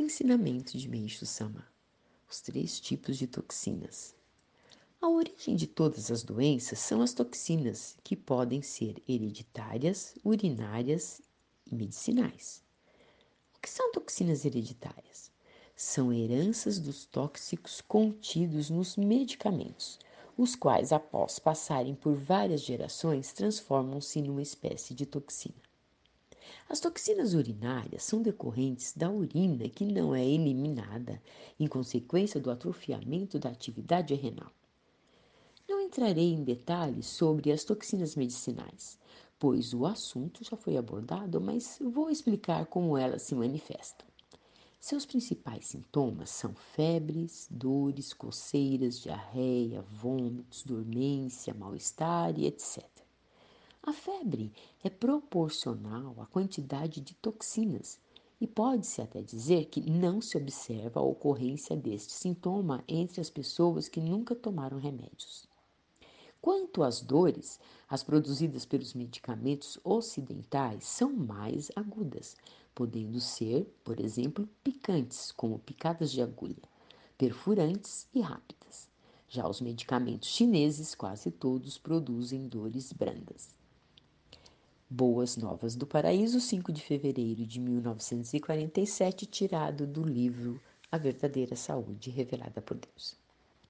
Ensinamento de Meishu Sama: Os três tipos de toxinas. A origem de todas as doenças são as toxinas, que podem ser hereditárias, urinárias e medicinais. O que são toxinas hereditárias? São heranças dos tóxicos contidos nos medicamentos, os quais, após passarem por várias gerações, transformam-se numa espécie de toxina. As toxinas urinárias são decorrentes da urina que não é eliminada em consequência do atrofiamento da atividade renal. Não entrarei em detalhes sobre as toxinas medicinais, pois o assunto já foi abordado, mas vou explicar como elas se manifestam. Seus principais sintomas são febres, dores, coceiras, diarreia, vômitos, dormência, mal-estar e etc. A febre é proporcional à quantidade de toxinas e pode-se até dizer que não se observa a ocorrência deste sintoma entre as pessoas que nunca tomaram remédios. Quanto às dores, as produzidas pelos medicamentos ocidentais são mais agudas, podendo ser, por exemplo, picantes, como picadas de agulha, perfurantes e rápidas. Já os medicamentos chineses, quase todos produzem dores brandas. Boas Novas do Paraíso, 5 de fevereiro de 1947, tirado do livro A Verdadeira Saúde Revelada por Deus.